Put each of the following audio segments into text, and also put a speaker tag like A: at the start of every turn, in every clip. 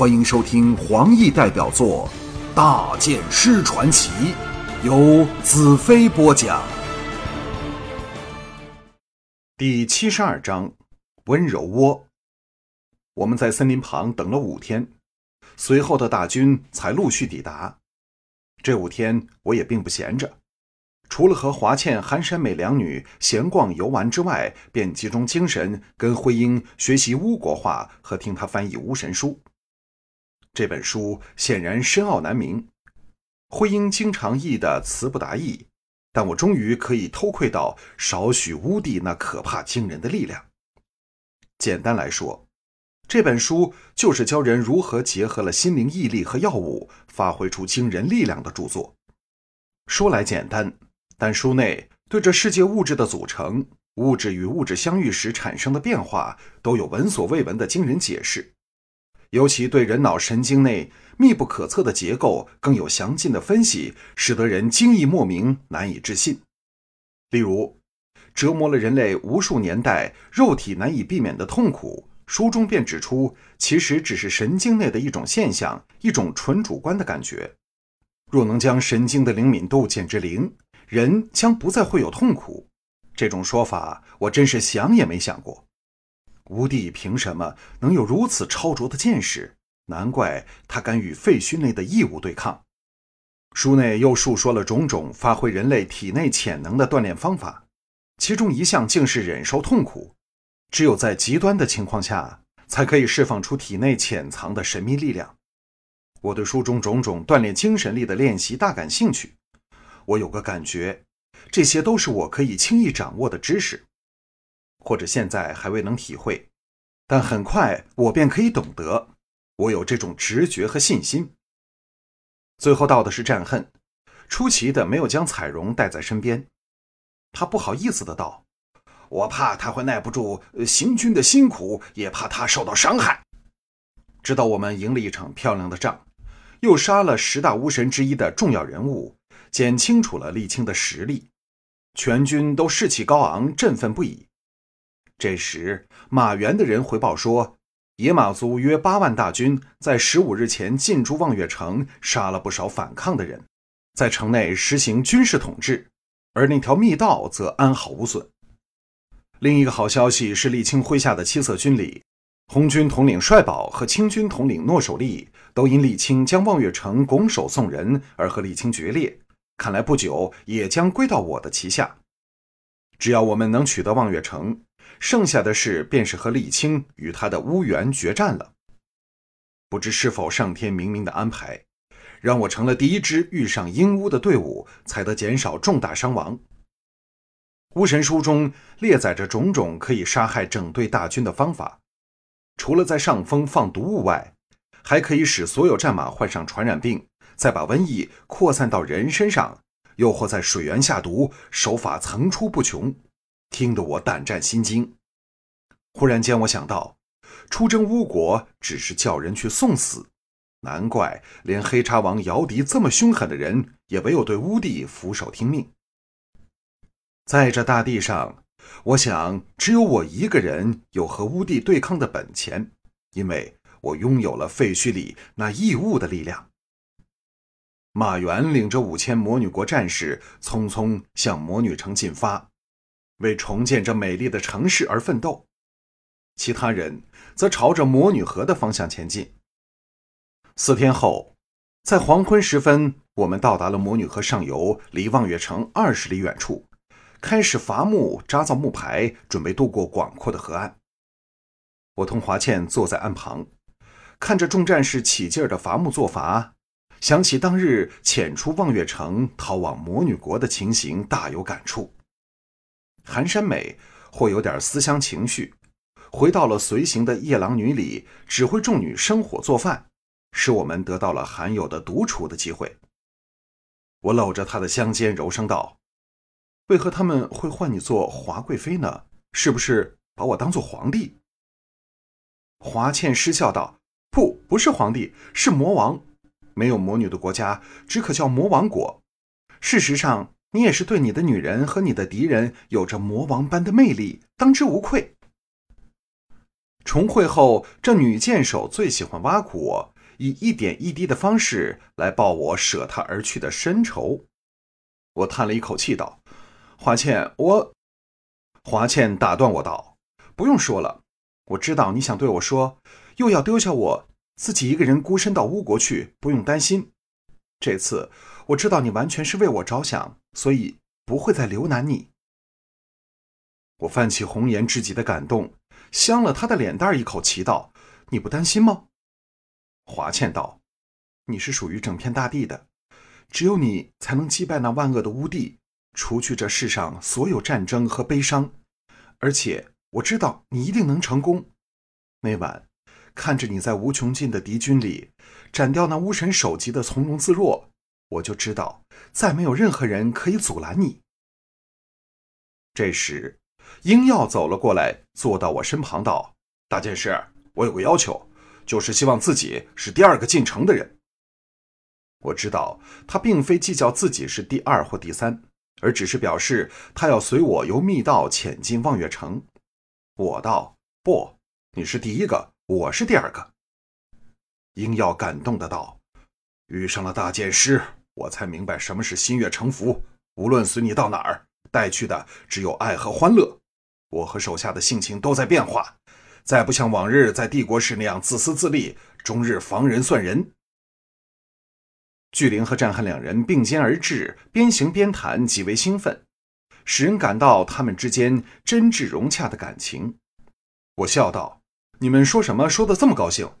A: 欢迎收听黄奕代表作《大剑师传奇》，由子飞播讲。第七十二章：温柔窝。我们在森林旁等了五天，随后的大军才陆续抵达。这五天我也并不闲着，除了和华倩、寒山美两女闲逛游玩之外，便集中精神跟慧英学习巫国话和听她翻译巫神书。这本书显然深奥难明，徽英经常译的词不达意，但我终于可以偷窥到少许乌帝那可怕惊人的力量。简单来说，这本书就是教人如何结合了心灵毅力和药物，发挥出惊人力量的著作。说来简单，但书内对这世界物质的组成、物质与物质相遇时产生的变化，都有闻所未闻的惊人解释。尤其对人脑神经内密不可测的结构更有详尽的分析，使得人惊异莫名、难以置信。例如，折磨了人类无数年代、肉体难以避免的痛苦，书中便指出，其实只是神经内的一种现象，一种纯主观的感觉。若能将神经的灵敏度减至零，人将不再会有痛苦。这种说法，我真是想也没想过。吴帝凭什么能有如此超卓的见识？难怪他敢与废墟内的异物对抗。书内又述说了种种发挥人类体内潜能的锻炼方法，其中一项竟是忍受痛苦。只有在极端的情况下，才可以释放出体内潜藏的神秘力量。我对书中种种锻炼精神力的练习大感兴趣。我有个感觉，这些都是我可以轻易掌握的知识。或者现在还未能体会，但很快我便可以懂得。我有这种直觉和信心。最后到的是战恨，出奇的没有将彩荣带在身边。他不好意思的道：“我怕他会耐不住行军的辛苦，也怕他受到伤害。”直到我们赢了一场漂亮的仗，又杀了十大巫神之一的重要人物，减清楚了沥青的实力，全军都士气高昂，振奋不已。这时，马原的人回报说，野马族约八万大军在十五日前进驻望月城，杀了不少反抗的人，在城内实行军事统治，而那条密道则安好无损。另一个好消息是，沥青麾下的七色军里，红军统领帅宝和清军统领诺守利都因沥青将望月城拱手送人而和沥青决裂，看来不久也将归到我的旗下。只要我们能取得望月城，剩下的事便是和沥青与他的乌元决战了。不知是否上天冥冥的安排，让我成了第一支遇上阴巫的队伍，才得减少重大伤亡。巫神书中列载着种种可以杀害整队大军的方法，除了在上风放毒物外，还可以使所有战马患上传染病，再把瘟疫扩散到人身上，又或在水源下毒，手法层出不穷。听得我胆战心惊，忽然间我想到，出征巫国只是叫人去送死，难怪连黑叉王姚笛这么凶狠的人，也唯有对巫帝俯首听命。在这大地上，我想只有我一个人有和巫帝对抗的本钱，因为我拥有了废墟里那异物的力量。马原领着五千魔女国战士，匆匆向魔女城进发。为重建这美丽的城市而奋斗，其他人则朝着魔女河的方向前进。四天后，在黄昏时分，我们到达了魔女河上游，离望月城二十里远处，开始伐木、扎造木牌，准备渡过广阔的河岸。我同华倩坐在岸旁，看着众战士起劲儿的伐木做伐，想起当日潜出望月城逃往魔女国的情形，大有感触。寒山美或有点思乡情绪，回到了随行的夜郎女里，指挥众女生火做饭，使我们得到了罕有的独处的机会。我搂着她的香肩，柔声道：“为何他们会唤你做华贵妃呢？是不是把我当做皇帝？”华倩失笑道：“不，不是皇帝，是魔王。没有魔女的国家，只可叫魔王国。事实上。”你也是对你的女人和你的敌人有着魔王般的魅力，当之无愧。重会后，这女剑手最喜欢挖苦我，以一点一滴的方式来报我舍她而去的深仇。我叹了一口气道：“华倩，我……”华倩打断我道：“不用说了，我知道你想对我说，又要丢下我自己一个人孤身到乌国去，不用担心。这次我知道你完全是为我着想，所以不会再留难你。”我泛起红颜知己的感动。香了他的脸蛋一口，气道：“你不担心吗？”华倩道：“你是属于整片大地的，只有你才能击败那万恶的乌帝，除去这世上所有战争和悲伤。而且我知道你一定能成功。那晚看着你在无穷尽的敌军里斩掉那巫神首级的从容自若，我就知道再没有任何人可以阻拦你。”这时。英耀走了过来，坐到我身旁，道：“大剑师，我有个要求，就是希望自己是第二个进城的人。”我知道他并非计较自己是第二或第三，而只是表示他要随我由密道潜进望月城。我道：“不，你是第一个，我是第二个。”英耀感动的道：“遇上了大剑师，我才明白什么是心悦诚服。无论随你到哪儿，带去的只有爱和欢乐。”我和手下的性情都在变化，再不像往日在帝国时那样自私自利，终日防人算人。巨灵和战恨两人并肩而至，边行边谈，极为兴奋，使人感到他们之间真挚融洽的感情。我笑道：“你们说什么？说的这么高兴？”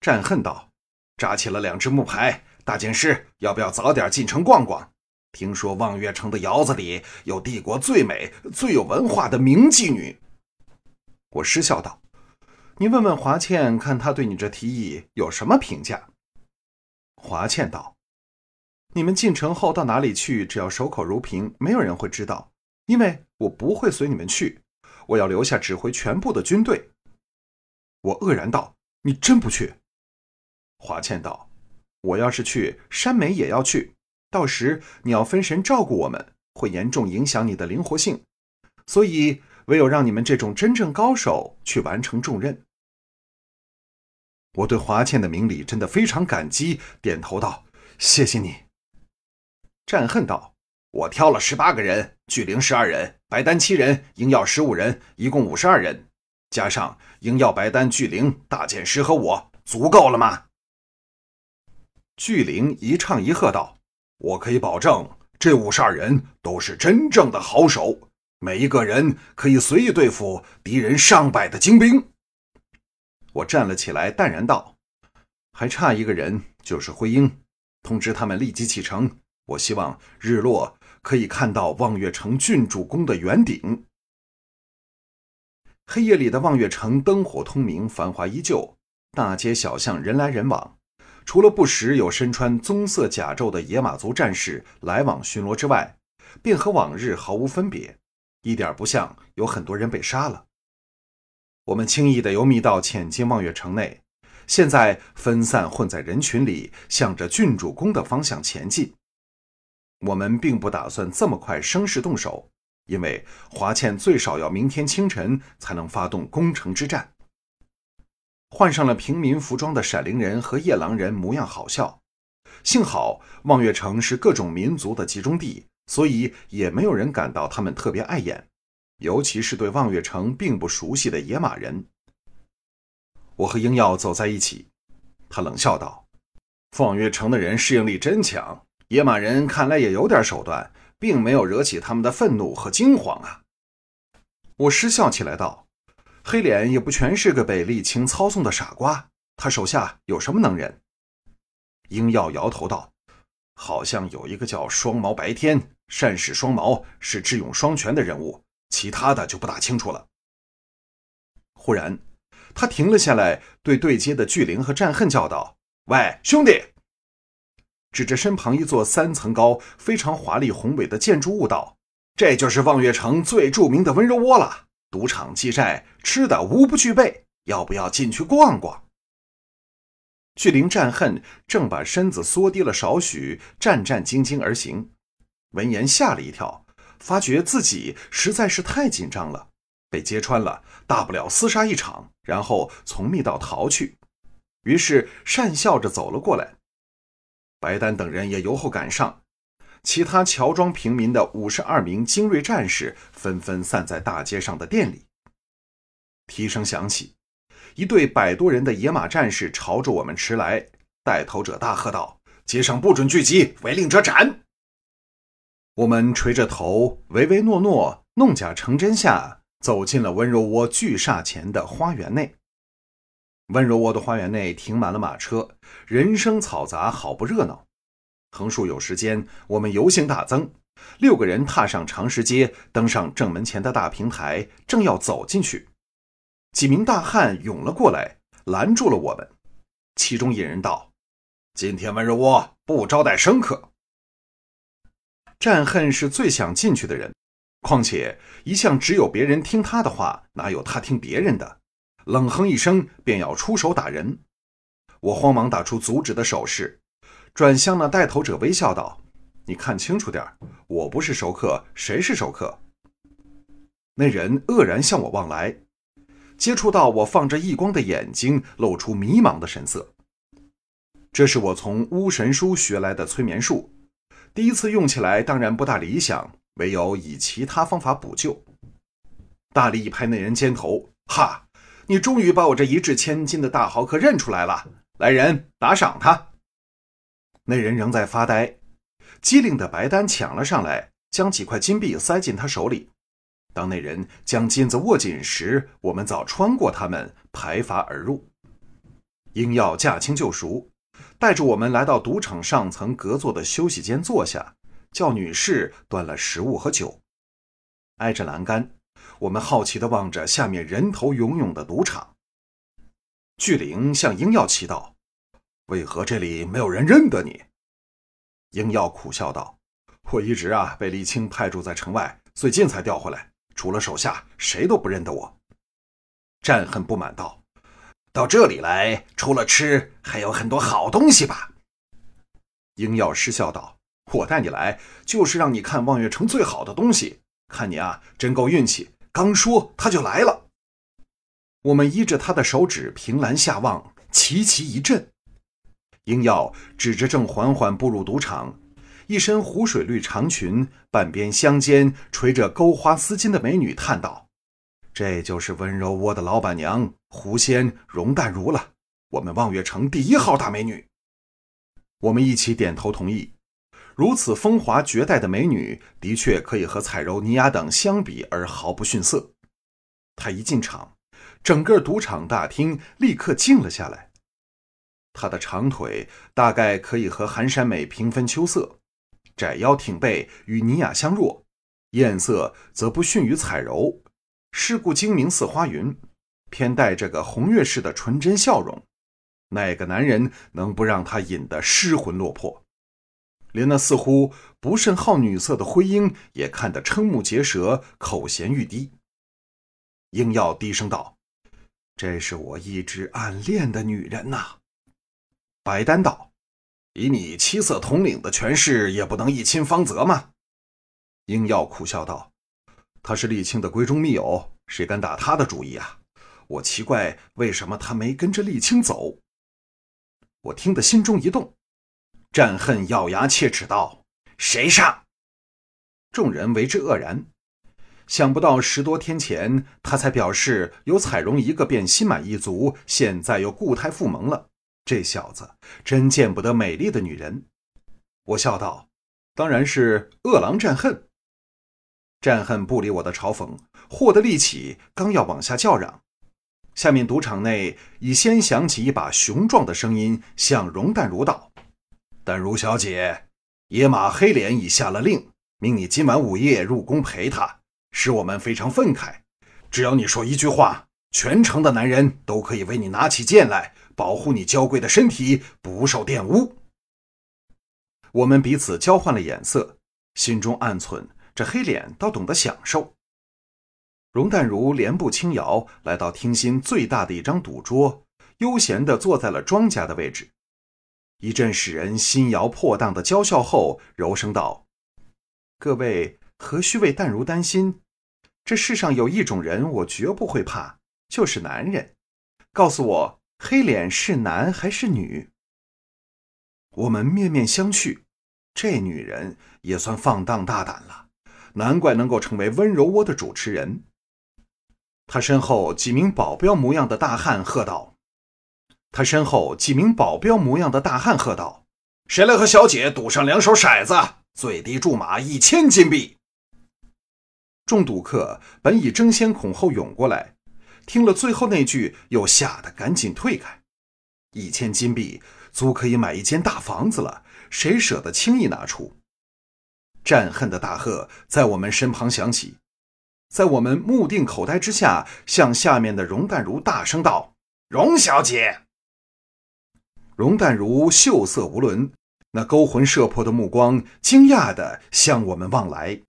A: 战恨道：“扎起了两只木牌，大剑师要不要早点进城逛逛？”听说望月城的窑子里有帝国最美、最有文化的名妓女。我失笑道：“你问问华倩，看她对你这提议有什么评价？”华倩道：“你们进城后到哪里去，只要守口如瓶，没有人会知道，因为我不会随你们去，我要留下指挥全部的军队。”我愕然道：“你真不去？”华倩道：“我要是去，山美也要去。”到时你要分神照顾我们，会严重影响你的灵活性，所以唯有让你们这种真正高手去完成重任。我对华倩的明理真的非常感激，点头道：“谢谢你。”战恨道：“我挑了十八个人，巨灵十二人，白丹七人，鹰耀十五人，一共五十二人，加上鹰耀、白丹、巨灵、大剑师和我，足够了吗？”巨灵一唱一和道。我可以保证，这五十二人都是真正的好手，每一个人可以随意对付敌人上百的精兵。我站了起来，淡然道：“还差一个人，就是灰鹰，通知他们立即启程。我希望日落可以看到望月城郡主宫的圆顶。”黑夜里的望月城灯火通明，繁华依旧，大街小巷人来人往。除了不时有身穿棕色甲胄的野马族战士来往巡逻之外，便和往日毫无分别，一点不像有很多人被杀了。我们轻易的由密道潜进望月城内，现在分散混在人群里，向着郡主宫的方向前进。我们并不打算这么快声势动手，因为华倩最少要明天清晨才能发动攻城之战。换上了平民服装的闪灵人和夜狼人模样好笑，幸好望月城是各种民族的集中地，所以也没有人感到他们特别碍眼，尤其是对望月城并不熟悉的野马人。我和英耀走在一起，他冷笑道：“望月城的人适应力真强，野马人看来也有点手段，并没有惹起他们的愤怒和惊慌啊。”我失笑起来道。黑脸也不全是个被沥青操纵的傻瓜，他手下有什么能人？鹰耀摇头道：“好像有一个叫双毛白天，善使双毛，是智勇双全的人物，其他的就不大清楚了。”忽然，他停了下来，对对接的巨灵和战恨叫道：“喂，兄弟！”指着身旁一座三层高、非常华丽宏伟的建筑物道：“这就是望月城最著名的温柔窝了。”赌场、记债、吃的无不具备，要不要进去逛逛？巨灵战恨正把身子缩低了少许，战战兢兢而行。闻言吓了一跳，发觉自己实在是太紧张了，被揭穿了，大不了厮杀一场，然后从密道逃去。于是讪笑着走了过来。白丹等人也由后赶上，其他乔装平民的五十二名精锐战士纷纷散在大街上的店里。蹄声响起，一队百多人的野马战士朝着我们驰来。带头者大喝道：“街上不准聚集，违令者斩！”我们垂着头，唯唯诺诺，弄假成真下，走进了温柔窝巨厦前的花园内。温柔窝的花园内停满了马车，人声嘈杂，好不热闹。横竖有时间，我们游行大增，六个人踏上长石阶，登上正门前的大平台，正要走进去，几名大汉涌了过来，拦住了我们。其中一人道。今天温柔窝不招待生客。战恨是最想进去的人，况且一向只有别人听他的话，哪有他听别人的？冷哼一声，便要出手打人。我慌忙打出阻止的手势，转向那带头者微笑道：“你看清楚点我不是熟客，谁是熟客？”那人愕然向我望来，接触到我放着异光的眼睛，露出迷茫的神色。这是我从巫神书学来的催眠术，第一次用起来当然不大理想，唯有以其他方法补救。大力一拍那人肩头：“哈，你终于把我这一掷千金的大豪客认出来了！来人，打赏他！”那人仍在发呆，机灵的白丹抢了上来，将几块金币塞进他手里。当那人将金子握紧时，我们早穿过他们，排阀而入。鹰耀驾轻就熟。带着我们来到赌场上层隔座的休息间坐下，叫女士端了食物和酒。挨着栏杆，我们好奇地望着下面人头涌涌的赌场。巨灵向鹰耀祈祷：“为何这里没有人认得你？”英耀苦笑道：“我一直啊被李青派驻在城外，最近才调回来，除了手下，谁都不认得我。”战恨不满道。到这里来，除了吃，还有很多好东西吧？英耀失笑道：“我带你来，就是让你看望月城最好的东西。看你啊，真够运气！刚说他就来了。”我们依着他的手指凭栏下望，齐齐一震。鹰耀指着正缓缓步入赌场，一身湖水绿长裙，半边香肩，垂着钩花丝巾的美女，叹道。这就是温柔窝的老板娘狐仙容淡如了，我们望月城第一号大美女。我们一起点头同意。如此风华绝代的美女，的确可以和彩柔、尼雅等相比，而毫不逊色。她一进场，整个赌场大厅立刻静了下来。她的长腿大概可以和寒山美平分秋色，窄腰挺背与尼雅相若，艳色则不逊于彩柔。世故精明似花云，偏带着个红月似的纯真笑容，哪个男人能不让他引得失魂落魄？连那似乎不甚好女色的灰鹰也看得瞠目结舌，口衔欲滴。鹰耀低声道：“这是我一直暗恋的女人呐。”白丹道：“以你七色统领的权势，也不能一亲芳泽吗？”英耀苦笑道。他是沥青的闺中密友，谁敢打他的主意啊？我奇怪，为什么他没跟着沥青走？我听得心中一动，战恨咬牙切齿道：“谁上？”众人为之愕然。想不到十多天前他才表示有彩荣一个便心满意足，现在又固态复萌了。这小子真见不得美丽的女人。我笑道：“当然是饿狼战恨。”战恨不理我的嘲讽，获得力气，刚要往下叫嚷，下面赌场内已先响起一把雄壮的声音，向容淡如道：“淡如小姐，野马黑脸已下了令，命你今晚午夜入宫陪他，使我们非常愤慨。只要你说一句话，全城的男人都可以为你拿起剑来，保护你娇贵的身体不受玷污。”我们彼此交换了眼色，心中暗忖。这黑脸倒懂得享受。容淡如莲步轻摇来到厅心最大的一张赌桌，悠闲地坐在了庄家的位置。一阵使人心摇破荡的娇笑后，柔声道：“各位何须为淡如担心？这世上有一种人，我绝不会怕，就是男人。告诉我，黑脸是男还是女？”我们面面相觑。这女人也算放荡大胆了，难怪能够成为温柔窝的主持人。他身后几名保镖模样的大汉喝道：“他身后几名保镖模样的大汉喝道，谁来和小姐赌上两手骰子？最低注码一千金币。”众赌客本已争先恐后涌过来，听了最后那句，又吓得赶紧退开。一千金币足可以买一间大房子了。谁舍得轻易拿出？战恨的大喝在我们身旁响起，在我们目定口呆之下，向下面的容淡如大声道：“容小姐。”容淡如秀色无伦，那勾魂摄魄的目光惊讶地向我们望来。